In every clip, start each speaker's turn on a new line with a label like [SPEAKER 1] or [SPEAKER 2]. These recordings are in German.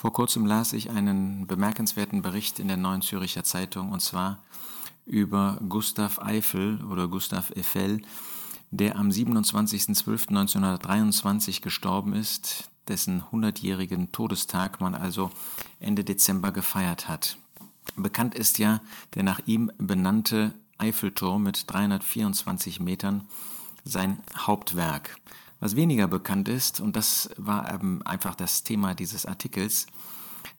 [SPEAKER 1] Vor kurzem las ich einen bemerkenswerten Bericht in der Neuen Züricher Zeitung und zwar über Gustav Eiffel oder Gustav Eiffel, der am 27.12.1923 gestorben ist, dessen 100-jährigen Todestag man also Ende Dezember gefeiert hat. Bekannt ist ja der nach ihm benannte Eiffelturm mit 324 Metern, sein Hauptwerk. Was weniger bekannt ist, und das war eben einfach das Thema dieses Artikels,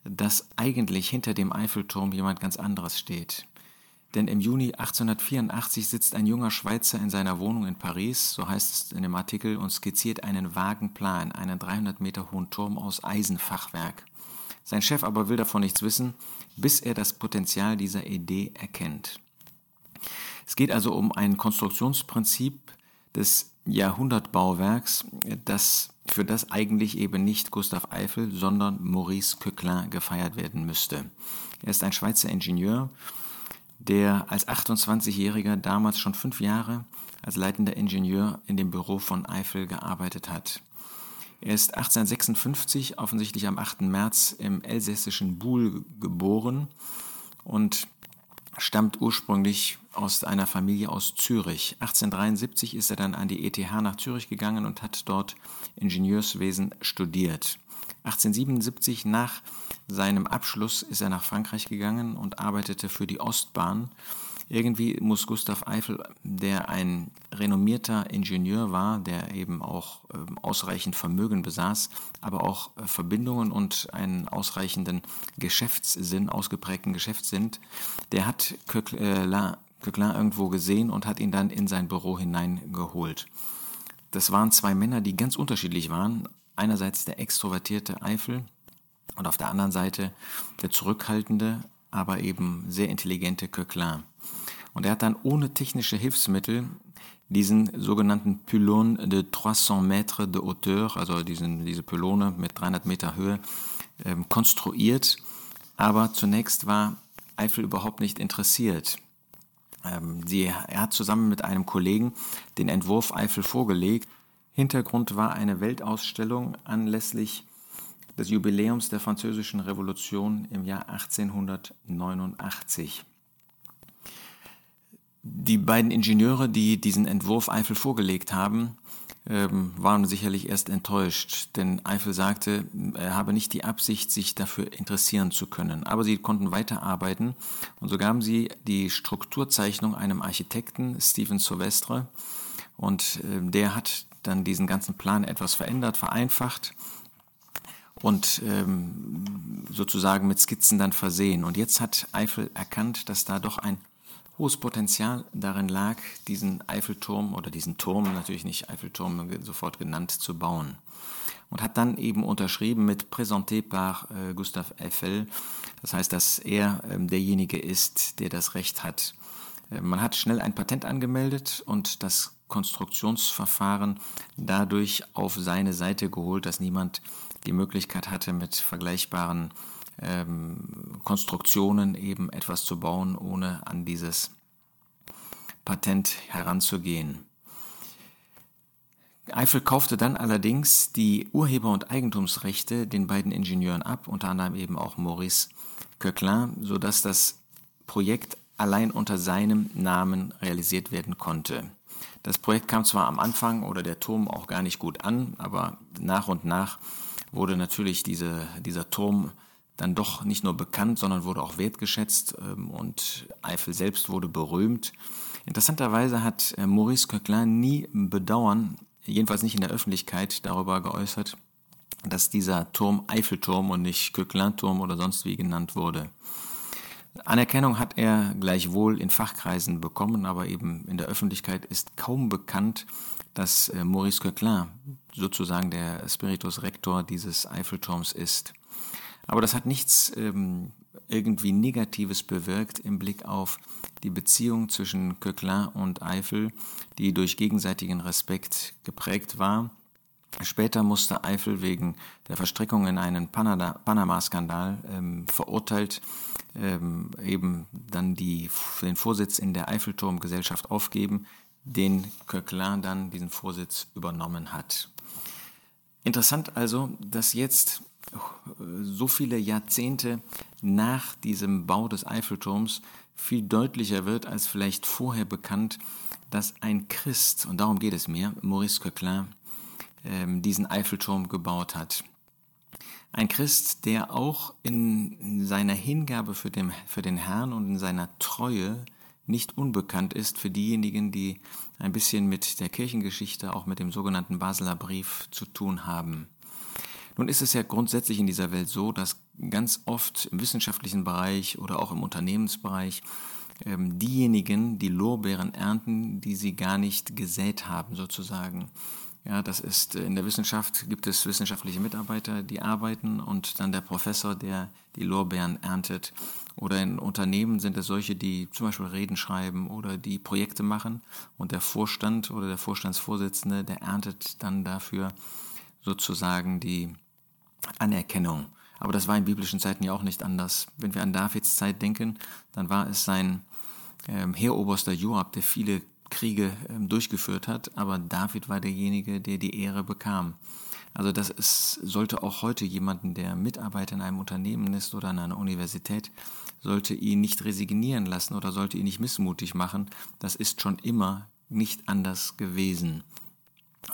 [SPEAKER 1] dass eigentlich hinter dem Eiffelturm jemand ganz anderes steht. Denn im Juni 1884 sitzt ein junger Schweizer in seiner Wohnung in Paris, so heißt es in dem Artikel, und skizziert einen vagen Plan, einen 300 Meter hohen Turm aus Eisenfachwerk. Sein Chef aber will davon nichts wissen, bis er das Potenzial dieser Idee erkennt. Es geht also um ein Konstruktionsprinzip des Jahrhundertbauwerks, das für das eigentlich eben nicht Gustav Eiffel, sondern Maurice Coquelin gefeiert werden müsste. Er ist ein Schweizer Ingenieur, der als 28-Jähriger damals schon fünf Jahre als leitender Ingenieur in dem Büro von Eiffel gearbeitet hat. Er ist 1856, offensichtlich am 8. März, im elsässischen Buhl geboren und stammt ursprünglich aus einer Familie aus Zürich. 1873 ist er dann an die ETH nach Zürich gegangen und hat dort Ingenieurswesen studiert. 1877 nach seinem Abschluss ist er nach Frankreich gegangen und arbeitete für die Ostbahn. Irgendwie muss Gustav Eiffel, der ein renommierter Ingenieur war, der eben auch äh, ausreichend Vermögen besaß, aber auch äh, Verbindungen und einen ausreichenden Geschäftssinn, ausgeprägten Geschäftssinn, der hat Coquelin, Coquelin irgendwo gesehen und hat ihn dann in sein Büro hineingeholt. Das waren zwei Männer, die ganz unterschiedlich waren. Einerseits der extrovertierte Eiffel, und auf der anderen Seite der zurückhaltende, aber eben sehr intelligente Coquelin. Und er hat dann ohne technische Hilfsmittel diesen sogenannten Pylon de 300 Mètres de Hauteur, also diesen, diese Pylone mit 300 Meter Höhe, ähm, konstruiert. Aber zunächst war Eiffel überhaupt nicht interessiert. Ähm, sie, er hat zusammen mit einem Kollegen den Entwurf Eiffel vorgelegt. Hintergrund war eine Weltausstellung anlässlich des Jubiläums der Französischen Revolution im Jahr 1889. Die beiden Ingenieure, die diesen Entwurf Eiffel vorgelegt haben, ähm, waren sicherlich erst enttäuscht, denn Eiffel sagte, er habe nicht die Absicht, sich dafür interessieren zu können. Aber sie konnten weiterarbeiten und so gaben sie die Strukturzeichnung einem Architekten, Stephen Silvestre, und ähm, der hat dann diesen ganzen Plan etwas verändert, vereinfacht und ähm, sozusagen mit Skizzen dann versehen. Und jetzt hat Eiffel erkannt, dass da doch ein hohes Potenzial darin lag, diesen Eiffelturm oder diesen Turm, natürlich nicht Eiffelturm sofort genannt, zu bauen. Und hat dann eben unterschrieben mit Présenté par äh, Gustave Eiffel. Das heißt, dass er äh, derjenige ist, der das Recht hat. Äh, man hat schnell ein Patent angemeldet und das Konstruktionsverfahren dadurch auf seine Seite geholt, dass niemand die Möglichkeit hatte, mit vergleichbaren ähm, Konstruktionen eben etwas zu bauen, ohne an dieses Patent heranzugehen. Eiffel kaufte dann allerdings die Urheber- und Eigentumsrechte den beiden Ingenieuren ab, unter anderem eben auch Maurice Coquelin, sodass das Projekt allein unter seinem Namen realisiert werden konnte. Das Projekt kam zwar am Anfang oder der Turm auch gar nicht gut an, aber nach und nach wurde natürlich diese, dieser Turm dann doch nicht nur bekannt, sondern wurde auch wertgeschätzt ähm, und Eiffel selbst wurde berühmt. Interessanterweise hat äh, Maurice Coquelin nie Bedauern, jedenfalls nicht in der Öffentlichkeit, darüber geäußert, dass dieser Turm Eiffelturm und nicht Coquelin-Turm oder sonst wie genannt wurde. Anerkennung hat er gleichwohl in Fachkreisen bekommen, aber eben in der Öffentlichkeit ist kaum bekannt, dass äh, Maurice Coquelin sozusagen der Spiritus Rector dieses Eiffelturms ist. Aber das hat nichts ähm, irgendwie Negatives bewirkt im Blick auf die Beziehung zwischen Coquelin und Eiffel, die durch gegenseitigen Respekt geprägt war. Später musste Eiffel wegen der Verstrickung in einen Panama-Skandal ähm, verurteilt, ähm, eben dann die, den Vorsitz in der Eiffelturmgesellschaft aufgeben, den Coquelin dann diesen Vorsitz übernommen hat. Interessant also, dass jetzt so viele Jahrzehnte nach diesem Bau des Eiffelturms viel deutlicher wird als vielleicht vorher bekannt, dass ein Christ, und darum geht es mir, Maurice Coquelin, ähm, diesen Eiffelturm gebaut hat. Ein Christ, der auch in seiner Hingabe für den, für den Herrn und in seiner Treue nicht unbekannt ist für diejenigen, die ein bisschen mit der Kirchengeschichte, auch mit dem sogenannten Basler Brief zu tun haben. Nun ist es ja grundsätzlich in dieser Welt so, dass ganz oft im wissenschaftlichen Bereich oder auch im Unternehmensbereich ähm, diejenigen die Lorbeeren ernten, die sie gar nicht gesät haben, sozusagen. Ja, das ist äh, in der Wissenschaft gibt es wissenschaftliche Mitarbeiter, die arbeiten und dann der Professor, der die Lorbeeren erntet. Oder in Unternehmen sind es solche, die zum Beispiel Reden schreiben oder die Projekte machen und der Vorstand oder der Vorstandsvorsitzende, der erntet dann dafür sozusagen die Anerkennung. Aber das war in biblischen Zeiten ja auch nicht anders. Wenn wir an Davids Zeit denken, dann war es sein ähm, Heeroberster Joab, der viele Kriege ähm, durchgeführt hat, aber David war derjenige, der die Ehre bekam. Also das ist, sollte auch heute jemanden, der Mitarbeiter in einem Unternehmen ist oder an einer Universität, sollte ihn nicht resignieren lassen oder sollte ihn nicht missmutig machen. Das ist schon immer nicht anders gewesen.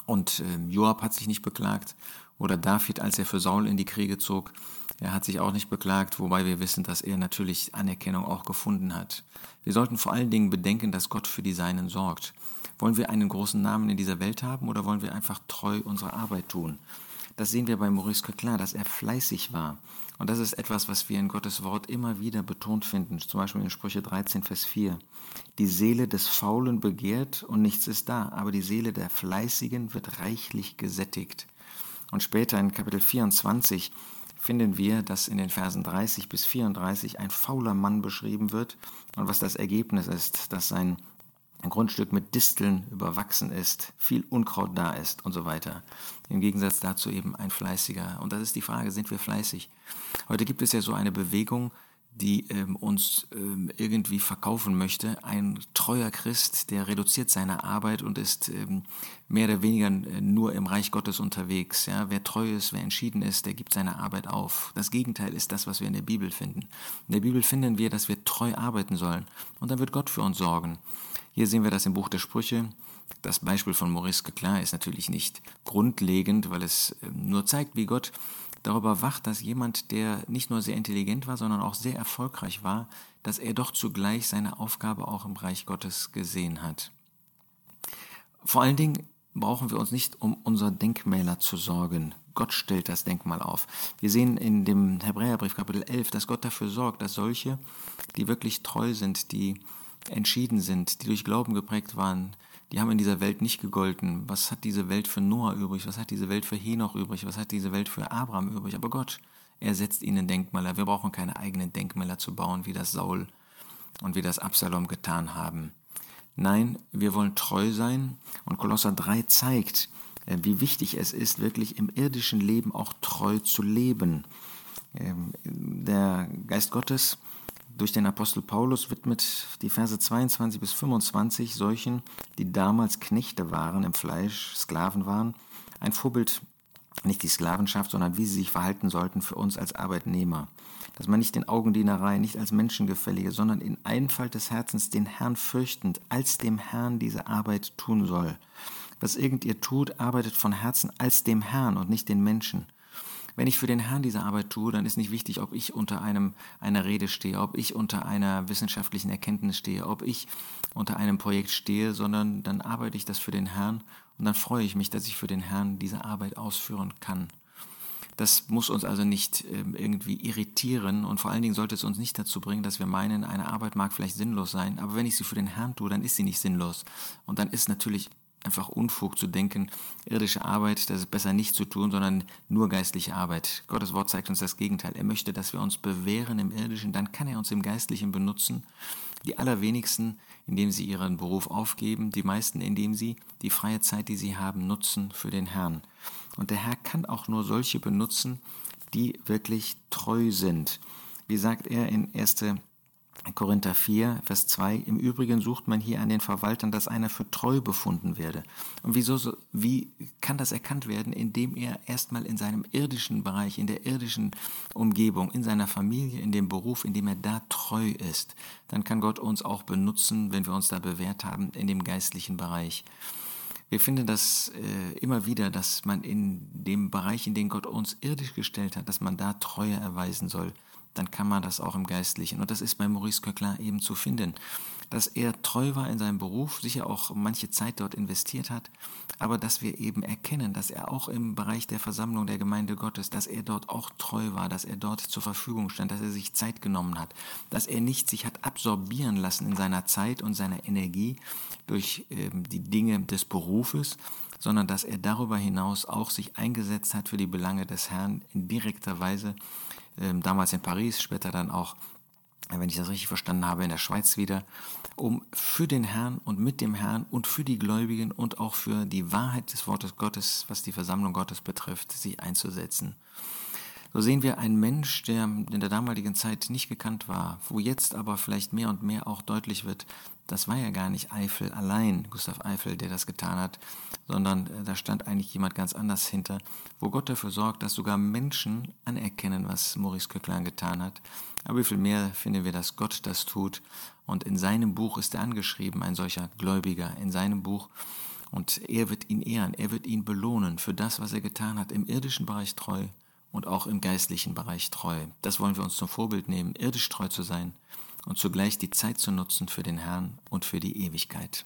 [SPEAKER 1] Und äh, Joab hat sich nicht beklagt oder David, als er für Saul in die Kriege zog, er hat sich auch nicht beklagt, wobei wir wissen, dass er natürlich Anerkennung auch gefunden hat. Wir sollten vor allen Dingen bedenken, dass Gott für die Seinen sorgt. Wollen wir einen großen Namen in dieser Welt haben oder wollen wir einfach treu unsere Arbeit tun? Das sehen wir bei Maurice Coquelin, dass er fleißig war. Und das ist etwas, was wir in Gottes Wort immer wieder betont finden, zum Beispiel in Sprüche 13, Vers 4. Die Seele des Faulen begehrt und nichts ist da, aber die Seele der Fleißigen wird reichlich gesättigt. Und später in Kapitel 24 finden wir, dass in den Versen 30 bis 34 ein fauler Mann beschrieben wird und was das Ergebnis ist, dass sein Grundstück mit Disteln überwachsen ist, viel Unkraut da ist und so weiter. Im Gegensatz dazu eben ein fleißiger. Und das ist die Frage, sind wir fleißig? Heute gibt es ja so eine Bewegung, die ähm, uns ähm, irgendwie verkaufen möchte. Ein treuer Christ, der reduziert seine Arbeit und ist ähm, mehr oder weniger äh, nur im Reich Gottes unterwegs. Ja? Wer treu ist, wer entschieden ist, der gibt seine Arbeit auf. Das Gegenteil ist das, was wir in der Bibel finden. In der Bibel finden wir, dass wir treu arbeiten sollen und dann wird Gott für uns sorgen. Hier sehen wir das im Buch der Sprüche. Das Beispiel von Maurice Geclin ist natürlich nicht grundlegend, weil es ähm, nur zeigt, wie Gott darüber wacht, dass jemand, der nicht nur sehr intelligent war, sondern auch sehr erfolgreich war, dass er doch zugleich seine Aufgabe auch im Reich Gottes gesehen hat. Vor allen Dingen brauchen wir uns nicht um unser Denkmäler zu sorgen. Gott stellt das Denkmal auf. Wir sehen in dem Hebräerbrief Kapitel 11, dass Gott dafür sorgt, dass solche, die wirklich treu sind, die entschieden sind, die durch Glauben geprägt waren, die haben in dieser Welt nicht gegolten. Was hat diese Welt für Noah übrig? Was hat diese Welt für Henoch übrig? Was hat diese Welt für Abraham übrig? Aber Gott, er setzt ihnen Denkmäler. Wir brauchen keine eigenen Denkmäler zu bauen, wie das Saul und wie das Absalom getan haben. Nein, wir wollen treu sein und Kolosser 3 zeigt, äh, wie wichtig es ist, wirklich im irdischen Leben auch treu zu leben. Ähm, der Geist Gottes durch den Apostel Paulus widmet die Verse 22 bis 25 solchen, die damals Knechte waren im Fleisch, Sklaven waren, ein Vorbild, nicht die Sklavenschaft, sondern wie sie sich verhalten sollten für uns als Arbeitnehmer. Dass man nicht in Augendienerei, nicht als Menschengefällige, sondern in Einfalt des Herzens den Herrn fürchtend, als dem Herrn diese Arbeit tun soll. Was irgend ihr tut, arbeitet von Herzen als dem Herrn und nicht den Menschen wenn ich für den Herrn diese Arbeit tue, dann ist nicht wichtig, ob ich unter einem, einer Rede stehe, ob ich unter einer wissenschaftlichen Erkenntnis stehe, ob ich unter einem Projekt stehe, sondern dann arbeite ich das für den Herrn und dann freue ich mich, dass ich für den Herrn diese Arbeit ausführen kann. Das muss uns also nicht ähm, irgendwie irritieren und vor allen Dingen sollte es uns nicht dazu bringen, dass wir meinen, eine Arbeit mag vielleicht sinnlos sein, aber wenn ich sie für den Herrn tue, dann ist sie nicht sinnlos. Und dann ist natürlich einfach Unfug zu denken, irdische Arbeit, das ist besser nicht zu tun, sondern nur geistliche Arbeit. Gottes Wort zeigt uns das Gegenteil. Er möchte, dass wir uns bewähren im irdischen, dann kann er uns im geistlichen benutzen. Die allerwenigsten, indem sie ihren Beruf aufgeben, die meisten, indem sie die freie Zeit, die sie haben, nutzen für den Herrn. Und der Herr kann auch nur solche benutzen, die wirklich treu sind. Wie sagt er in 1. Korinther 4, Vers 2, im Übrigen sucht man hier an den Verwaltern, dass einer für treu befunden werde. Und wieso, so, wie kann das erkannt werden? Indem er erstmal in seinem irdischen Bereich, in der irdischen Umgebung, in seiner Familie, in dem Beruf, in dem er da treu ist. Dann kann Gott uns auch benutzen, wenn wir uns da bewährt haben, in dem geistlichen Bereich. Wir finden das äh, immer wieder, dass man in dem Bereich, in den Gott uns irdisch gestellt hat, dass man da Treue erweisen soll dann kann man das auch im Geistlichen. Und das ist bei Maurice Köckler eben zu finden, dass er treu war in seinem Beruf, sicher auch manche Zeit dort investiert hat, aber dass wir eben erkennen, dass er auch im Bereich der Versammlung der Gemeinde Gottes, dass er dort auch treu war, dass er dort zur Verfügung stand, dass er sich Zeit genommen hat, dass er nicht sich hat absorbieren lassen in seiner Zeit und seiner Energie durch ähm, die Dinge des Berufes, sondern dass er darüber hinaus auch sich eingesetzt hat für die Belange des Herrn in direkter Weise damals in Paris, später dann auch, wenn ich das richtig verstanden habe, in der Schweiz wieder, um für den Herrn und mit dem Herrn und für die Gläubigen und auch für die Wahrheit des Wortes Gottes, was die Versammlung Gottes betrifft, sich einzusetzen. So sehen wir einen Mensch, der in der damaligen Zeit nicht gekannt war, wo jetzt aber vielleicht mehr und mehr auch deutlich wird, das war ja gar nicht Eiffel allein, Gustav Eiffel, der das getan hat, sondern äh, da stand eigentlich jemand ganz anders hinter, wo Gott dafür sorgt, dass sogar Menschen anerkennen, was Maurice Köcklein getan hat. Aber wie viel mehr finden wir, dass Gott das tut. Und in seinem Buch ist er angeschrieben, ein solcher Gläubiger, in seinem Buch. Und er wird ihn ehren, er wird ihn belohnen für das, was er getan hat, im irdischen Bereich treu und auch im geistlichen Bereich treu. Das wollen wir uns zum Vorbild nehmen, irdisch treu zu sein und zugleich die Zeit zu nutzen für den Herrn und für die Ewigkeit.